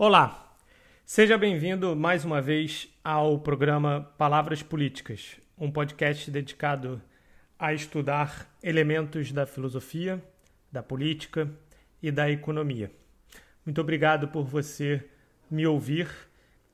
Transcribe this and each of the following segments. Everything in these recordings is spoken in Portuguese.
Olá, seja bem-vindo mais uma vez ao programa Palavras Políticas, um podcast dedicado a estudar elementos da filosofia, da política e da economia. Muito obrigado por você me ouvir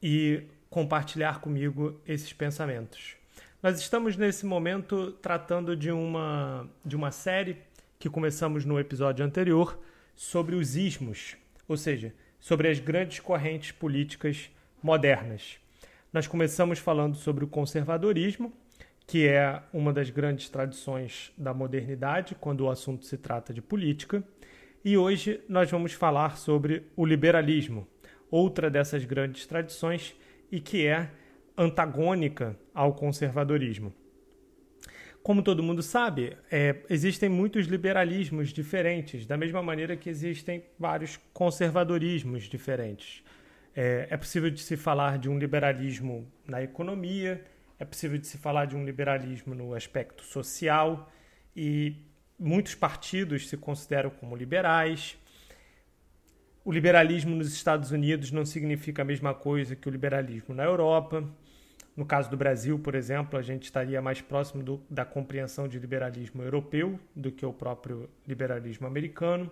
e compartilhar comigo esses pensamentos. Nós estamos nesse momento tratando de uma, de uma série que começamos no episódio anterior sobre os ismos, ou seja, sobre as grandes correntes políticas modernas. Nós começamos falando sobre o conservadorismo, que é uma das grandes tradições da modernidade quando o assunto se trata de política, e hoje nós vamos falar sobre o liberalismo, outra dessas grandes tradições e que é antagônica ao conservadorismo. Como todo mundo sabe, é, existem muitos liberalismos diferentes, da mesma maneira que existem vários conservadorismos diferentes. É, é possível de se falar de um liberalismo na economia, é possível de se falar de um liberalismo no aspecto social, e muitos partidos se consideram como liberais. O liberalismo nos Estados Unidos não significa a mesma coisa que o liberalismo na Europa. No caso do Brasil, por exemplo, a gente estaria mais próximo do, da compreensão de liberalismo europeu do que o próprio liberalismo americano.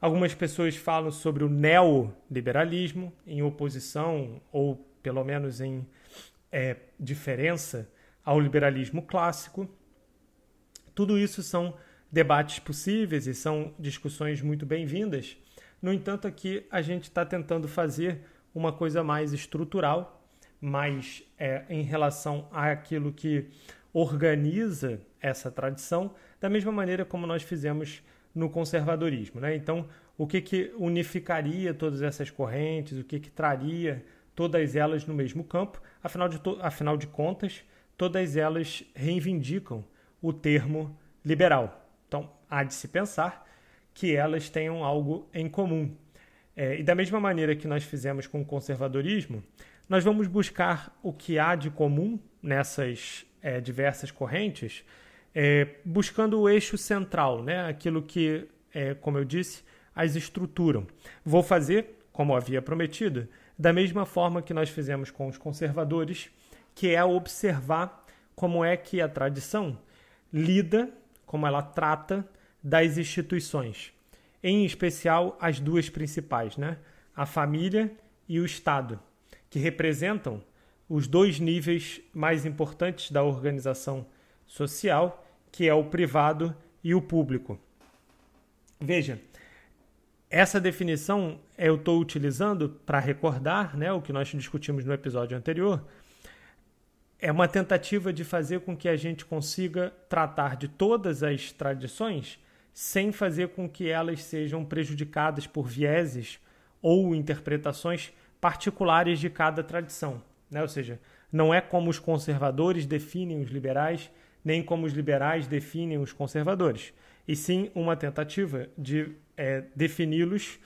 Algumas pessoas falam sobre o neoliberalismo, em oposição, ou pelo menos em é, diferença, ao liberalismo clássico. Tudo isso são debates possíveis e são discussões muito bem-vindas. No entanto, aqui a gente está tentando fazer uma coisa mais estrutural mas é, em relação àquilo que organiza essa tradição, da mesma maneira como nós fizemos no conservadorismo. Né? Então, o que, que unificaria todas essas correntes, o que, que traria todas elas no mesmo campo? Afinal de, afinal de contas, todas elas reivindicam o termo liberal. Então, há de se pensar que elas tenham algo em comum. É, e da mesma maneira que nós fizemos com o conservadorismo, nós vamos buscar o que há de comum nessas é, diversas correntes, é, buscando o eixo central, né? aquilo que, é, como eu disse, as estruturam. Vou fazer, como havia prometido, da mesma forma que nós fizemos com os conservadores, que é observar como é que a tradição lida, como ela trata das instituições, em especial as duas principais, né? a família e o Estado que representam os dois níveis mais importantes da organização social, que é o privado e o público. Veja, essa definição eu estou utilizando para recordar né, o que nós discutimos no episódio anterior. É uma tentativa de fazer com que a gente consiga tratar de todas as tradições sem fazer com que elas sejam prejudicadas por vieses ou interpretações particulares de cada tradição. Né? Ou seja, não é como os conservadores definem os liberais, nem como os liberais definem os conservadores, e sim uma tentativa de é, defini-los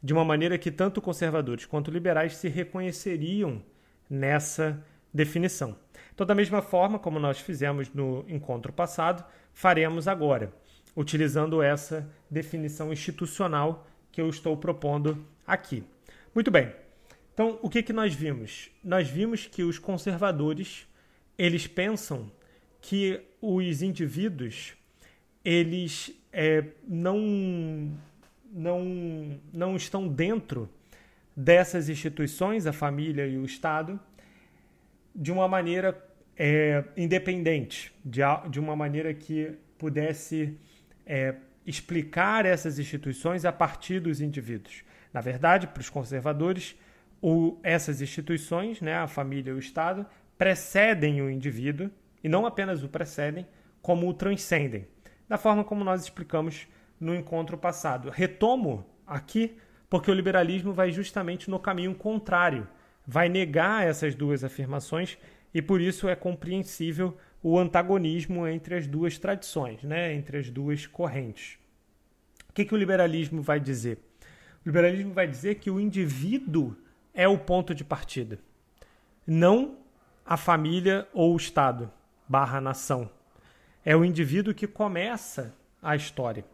de uma maneira que tanto conservadores quanto liberais se reconheceriam nessa definição. Então, da mesma forma como nós fizemos no encontro passado, faremos agora, utilizando essa definição institucional que eu estou propondo aqui. Muito bem. Então, o que, que nós vimos? Nós vimos que os conservadores eles pensam que os indivíduos eles é, não, não, não estão dentro dessas instituições, a família e o Estado, de uma maneira é, independente, de, de uma maneira que pudesse é, explicar essas instituições a partir dos indivíduos. Na verdade, para os conservadores, o, essas instituições, né, a família e o Estado, precedem o indivíduo e não apenas o precedem, como o transcendem, da forma como nós explicamos no encontro passado. Retomo aqui porque o liberalismo vai justamente no caminho contrário, vai negar essas duas afirmações e por isso é compreensível o antagonismo entre as duas tradições, né, entre as duas correntes. O que, que o liberalismo vai dizer? O liberalismo vai dizer que o indivíduo é o ponto de partida, não a família ou o Estado barra nação. É o indivíduo que começa a história.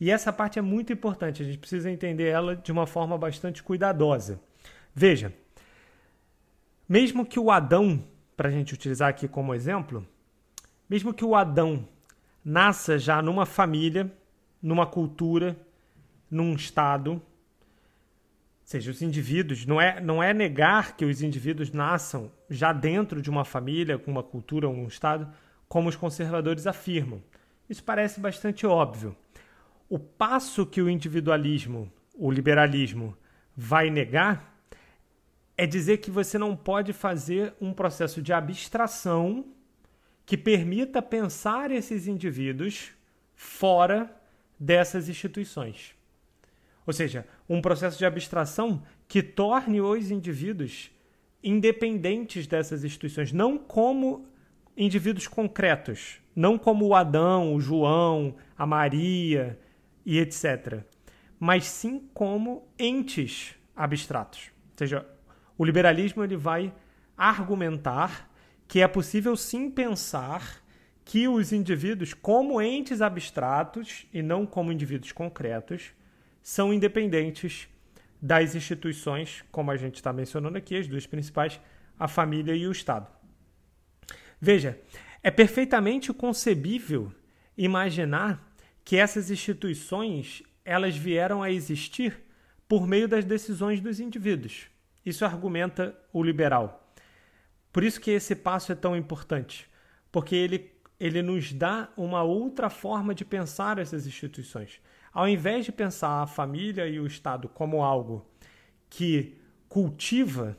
E essa parte é muito importante, a gente precisa entender ela de uma forma bastante cuidadosa. Veja, mesmo que o Adão, para a gente utilizar aqui como exemplo, mesmo que o Adão nasça já numa família, numa cultura, num estado, seja, os indivíduos, não é, não é negar que os indivíduos nasçam já dentro de uma família, com uma cultura um estado, como os conservadores afirmam. Isso parece bastante óbvio. O passo que o individualismo, o liberalismo, vai negar é dizer que você não pode fazer um processo de abstração que permita pensar esses indivíduos fora dessas instituições. Ou seja, um processo de abstração que torne os indivíduos independentes dessas instituições, não como indivíduos concretos, não como o Adão, o João, a Maria e etc., mas sim como entes abstratos. Ou seja, o liberalismo ele vai argumentar que é possível sim pensar que os indivíduos, como entes abstratos e não como indivíduos concretos, são independentes das instituições, como a gente está mencionando aqui, as duas principais, a família e o Estado. Veja, é perfeitamente concebível imaginar que essas instituições elas vieram a existir por meio das decisões dos indivíduos. Isso argumenta o liberal. Por isso que esse passo é tão importante, porque ele, ele nos dá uma outra forma de pensar essas instituições. Ao invés de pensar a família e o Estado como algo que cultiva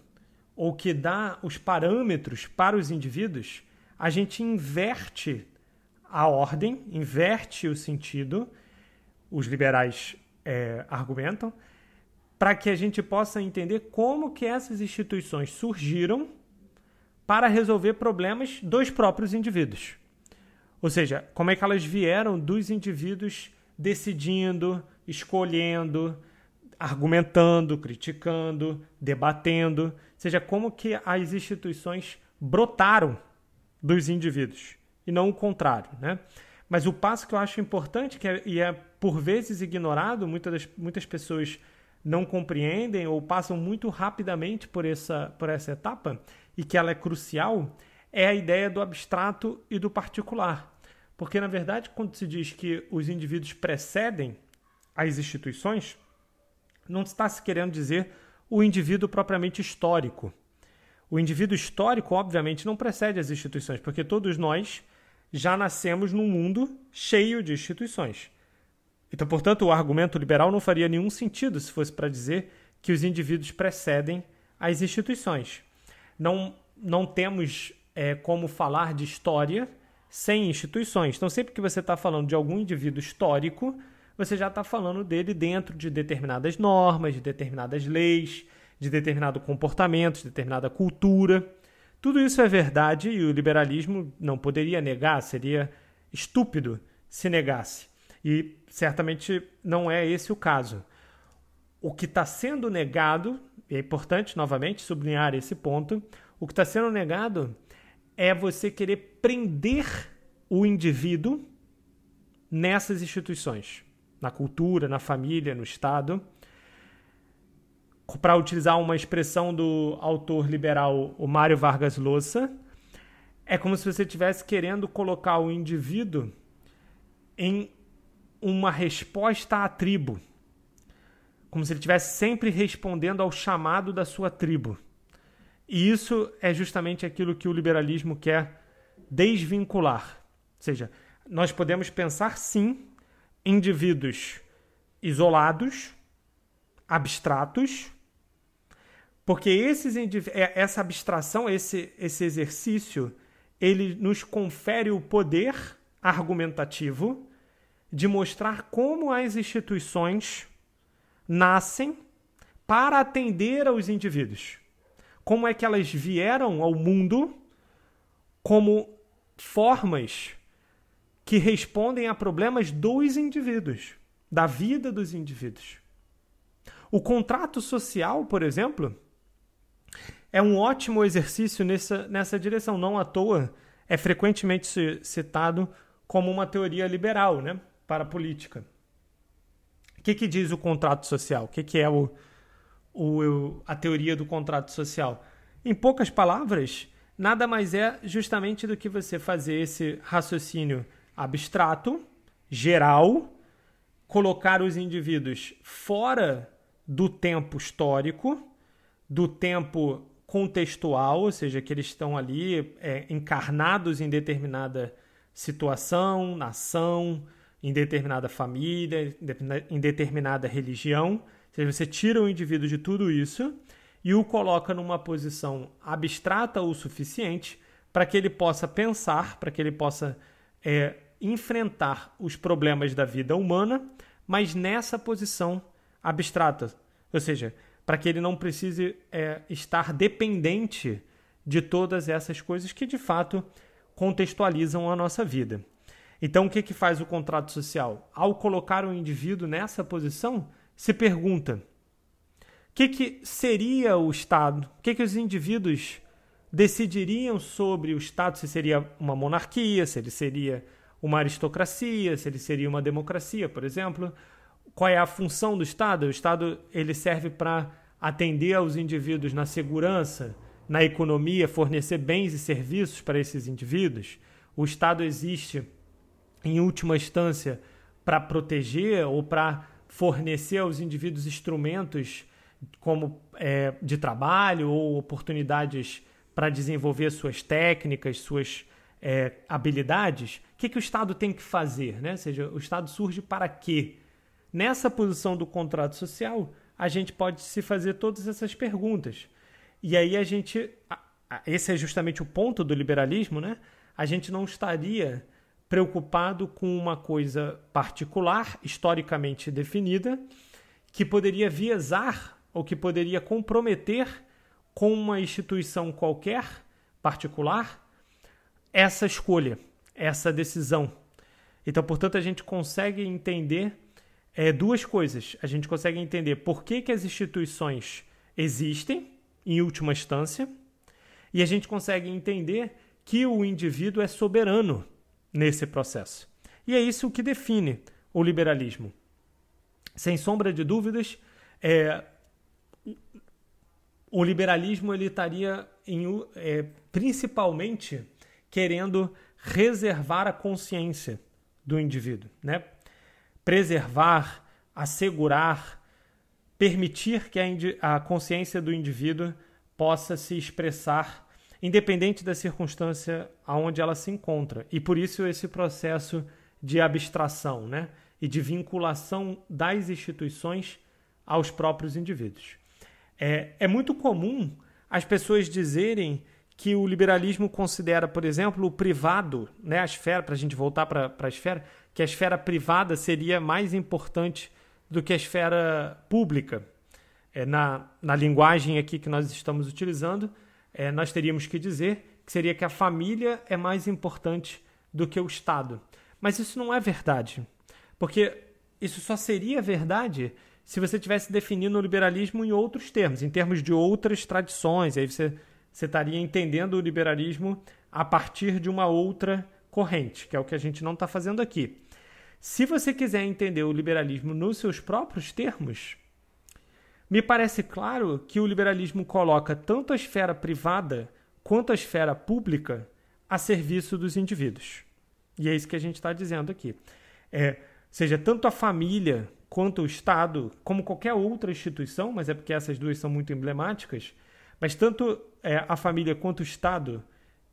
ou que dá os parâmetros para os indivíduos, a gente inverte a ordem, inverte o sentido, os liberais é, argumentam, para que a gente possa entender como que essas instituições surgiram para resolver problemas dos próprios indivíduos. Ou seja, como é que elas vieram dos indivíduos decidindo, escolhendo, argumentando, criticando, debatendo, ou seja, como que as instituições brotaram dos indivíduos e não o contrário, né? Mas o passo que eu acho importante, que é, e é por vezes ignorado, muitas, das, muitas pessoas não compreendem ou passam muito rapidamente por essa, por essa etapa, e que ela é crucial, é a ideia do abstrato e do particular. Porque, na verdade, quando se diz que os indivíduos precedem as instituições, não está se querendo dizer o indivíduo propriamente histórico. O indivíduo histórico, obviamente, não precede as instituições, porque todos nós já nascemos num mundo cheio de instituições. Então, portanto, o argumento liberal não faria nenhum sentido se fosse para dizer que os indivíduos precedem as instituições. Não, não temos é, como falar de história sem instituições. Então, sempre que você está falando de algum indivíduo histórico, você já está falando dele dentro de determinadas normas, de determinadas leis, de determinado comportamento, de determinada cultura. Tudo isso é verdade e o liberalismo não poderia negar, seria estúpido se negasse. E certamente não é esse o caso. O que está sendo negado, e é importante novamente sublinhar esse ponto, o que está sendo negado é você querer prender o indivíduo nessas instituições, na cultura, na família, no Estado para utilizar uma expressão do autor liberal, o Mário Vargas Llosa, é como se você estivesse querendo colocar o indivíduo em uma resposta à tribo. Como se ele estivesse sempre respondendo ao chamado da sua tribo. E isso é justamente aquilo que o liberalismo quer desvincular. Ou seja, nós podemos pensar sim indivíduos isolados, abstratos, porque esses, é, essa abstração, esse, esse exercício, ele nos confere o poder argumentativo de mostrar como as instituições nascem para atender aos indivíduos. Como é que elas vieram ao mundo como formas que respondem a problemas dos indivíduos, da vida dos indivíduos. O contrato social, por exemplo, é um ótimo exercício nessa, nessa direção. Não à toa é frequentemente citado como uma teoria liberal né, para a política. que, que diz o contrato social? O que, que é o, o, a teoria do contrato social? Em poucas palavras, nada mais é justamente do que você fazer esse raciocínio abstrato, geral, colocar os indivíduos fora do tempo histórico, do tempo contextual, ou seja, que eles estão ali é, encarnados em determinada situação, nação, em determinada família, em determinada religião. Seja, você tira o indivíduo de tudo isso e o coloca numa posição abstrata o suficiente para que ele possa pensar, para que ele possa é, enfrentar os problemas da vida humana, mas nessa posição abstrata. Ou seja, para que ele não precise é, estar dependente de todas essas coisas que de fato contextualizam a nossa vida. Então, o que, que faz o contrato social? Ao colocar o indivíduo nessa posição, se pergunta: o que, que seria o Estado? O que, que os indivíduos decidiriam sobre o Estado? Se seria uma monarquia, se ele seria uma aristocracia, se ele seria uma democracia, por exemplo. Qual é a função do Estado? O Estado ele serve para atender aos indivíduos na segurança, na economia, fornecer bens e serviços para esses indivíduos. O Estado existe em última instância, para proteger ou para fornecer aos indivíduos instrumentos como é, de trabalho ou oportunidades para desenvolver suas técnicas, suas é, habilidades, o que, que o Estado tem que fazer? Né? Ou seja, o Estado surge para quê? Nessa posição do contrato social, a gente pode se fazer todas essas perguntas. E aí a gente. Esse é justamente o ponto do liberalismo, né? A gente não estaria preocupado com uma coisa particular, historicamente definida, que poderia viesar ou que poderia comprometer com uma instituição qualquer particular essa escolha, essa decisão. Então, portanto, a gente consegue entender é, duas coisas. A gente consegue entender por que, que as instituições existem, em última instância, e a gente consegue entender que o indivíduo é soberano nesse processo. E é isso que define o liberalismo. Sem sombra de dúvidas, é, o liberalismo ele estaria em, é, principalmente querendo reservar a consciência do indivíduo, né? preservar, assegurar, permitir que a, a consciência do indivíduo possa se expressar independente da circunstância aonde ela se encontra. E por isso esse processo de abstração, né? E de vinculação das instituições aos próprios indivíduos. É, é muito comum as pessoas dizerem que o liberalismo considera, por exemplo, o privado, né, a esfera, para a gente voltar para a esfera, que a esfera privada seria mais importante do que a esfera pública. É, na, na linguagem aqui que nós estamos utilizando, é, nós teríamos que dizer que seria que a família é mais importante do que o Estado. Mas isso não é verdade. Porque isso só seria verdade se você tivesse definindo o liberalismo em outros termos, em termos de outras tradições. Aí você, você estaria entendendo o liberalismo a partir de uma outra corrente, que é o que a gente não está fazendo aqui. Se você quiser entender o liberalismo nos seus próprios termos, me parece claro que o liberalismo coloca tanto a esfera privada quanto a esfera pública a serviço dos indivíduos. E é isso que a gente está dizendo aqui. É, seja, tanto a família quanto o Estado, como qualquer outra instituição, mas é porque essas duas são muito emblemáticas, mas tanto é, a família quanto o Estado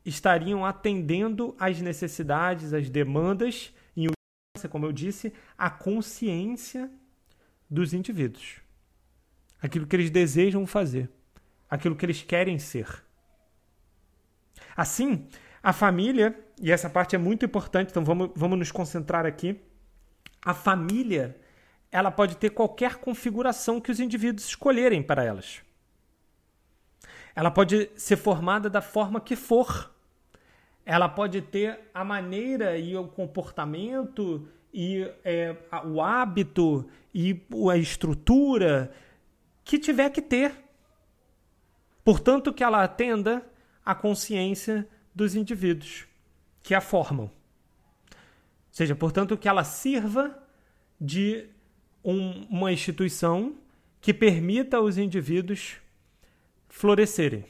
estariam atendendo às necessidades, às demandas, em como eu disse, a consciência dos indivíduos aquilo que eles desejam fazer, aquilo que eles querem ser. Assim, a família, e essa parte é muito importante, então vamos, vamos nos concentrar aqui. A família, ela pode ter qualquer configuração que os indivíduos escolherem para elas. Ela pode ser formada da forma que for. Ela pode ter a maneira e o comportamento e é, o hábito e a estrutura que tiver que ter. Portanto, que ela atenda à consciência dos indivíduos que a formam. Ou seja, portanto, que ela sirva de um, uma instituição que permita aos indivíduos florescerem.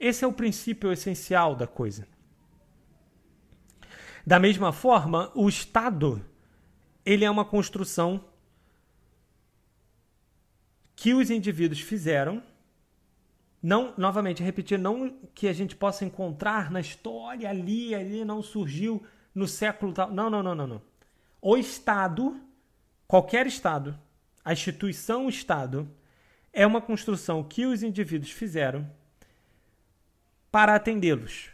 Esse é o princípio essencial da coisa. Da mesma forma, o Estado ele é uma construção que os indivíduos fizeram, não, novamente, repetir, não que a gente possa encontrar na história ali, ali não surgiu no século tal. Não, não, não, não, não. O Estado, qualquer Estado, a instituição Estado, é uma construção que os indivíduos fizeram para atendê-los.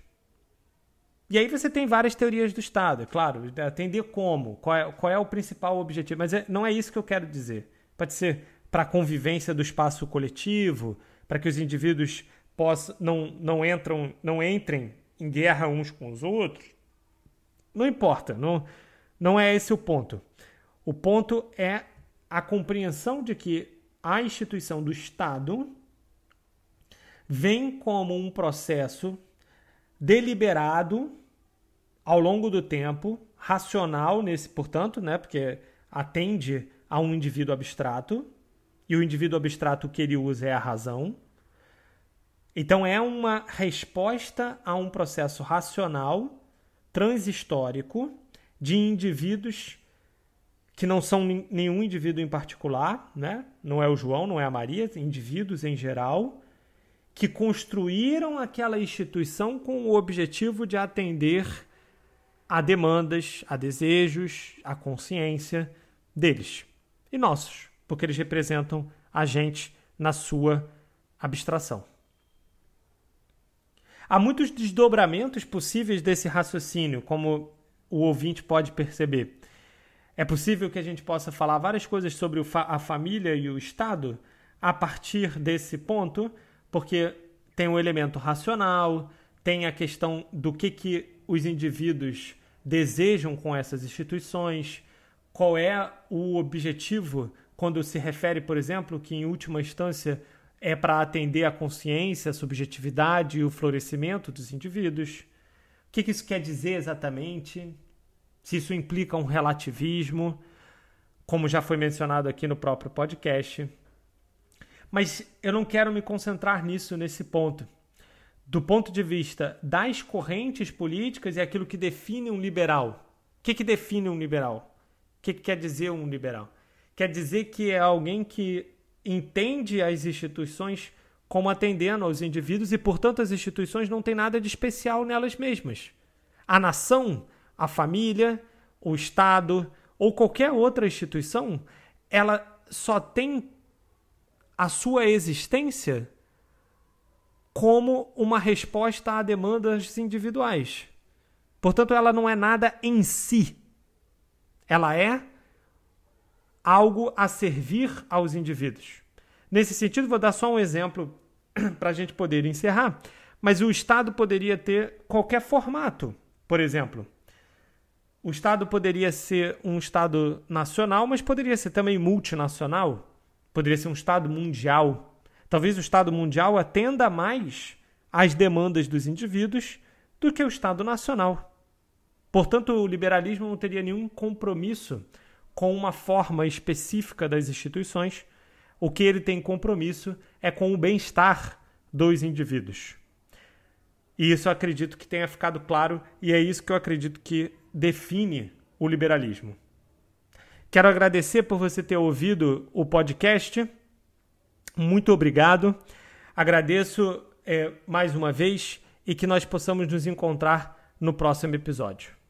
E aí você tem várias teorias do Estado, é claro, atender como, qual é, qual é o principal objetivo, mas é, não é isso que eu quero dizer. Pode ser para a convivência do espaço coletivo, para que os indivíduos possam, não, não, entram, não entrem em guerra uns com os outros. Não importa, não, não é esse o ponto. O ponto é a compreensão de que a instituição do Estado vem como um processo deliberado ao longo do tempo, racional nesse, portanto, né, porque atende a um indivíduo abstrato, e o indivíduo abstrato que ele usa é a razão. Então é uma resposta a um processo racional transhistórico de indivíduos que não são nenhum indivíduo em particular, né? Não é o João, não é a Maria, indivíduos em geral que construíram aquela instituição com o objetivo de atender a demandas, a desejos, a consciência deles e nossos, porque eles representam a gente na sua abstração. Há muitos desdobramentos possíveis desse raciocínio, como o ouvinte pode perceber. É possível que a gente possa falar várias coisas sobre a família e o Estado a partir desse ponto, porque tem o elemento racional, tem a questão do que, que os indivíduos desejam com essas instituições, qual é o objetivo quando se refere, por exemplo, que em última instância é para atender a consciência, a subjetividade e o florescimento dos indivíduos. O que, isso quer dizer exatamente? Se isso implica um relativismo, como já foi mencionado aqui no próprio podcast. Mas eu não quero me concentrar nisso nesse ponto. Do ponto de vista das correntes políticas e aquilo que define um liberal. O que, que define um liberal? O que, que quer dizer um liberal? Quer dizer que é alguém que entende as instituições como atendendo aos indivíduos e, portanto, as instituições não têm nada de especial nelas mesmas. A nação, a família, o Estado ou qualquer outra instituição, ela só tem a sua existência como uma resposta a demandas individuais. Portanto, ela não é nada em si. Ela é algo a servir aos indivíduos. Nesse sentido, vou dar só um exemplo para a gente poder encerrar. Mas o Estado poderia ter qualquer formato. Por exemplo, o Estado poderia ser um Estado nacional, mas poderia ser também multinacional. Poderia ser um Estado mundial. Talvez o Estado mundial atenda mais às demandas dos indivíduos do que o Estado nacional. Portanto, o liberalismo não teria nenhum compromisso com uma forma específica das instituições. O que ele tem compromisso é com o bem-estar dos indivíduos. E isso eu acredito que tenha ficado claro, e é isso que eu acredito que define o liberalismo. Quero agradecer por você ter ouvido o podcast. Muito obrigado. Agradeço é, mais uma vez e que nós possamos nos encontrar no próximo episódio.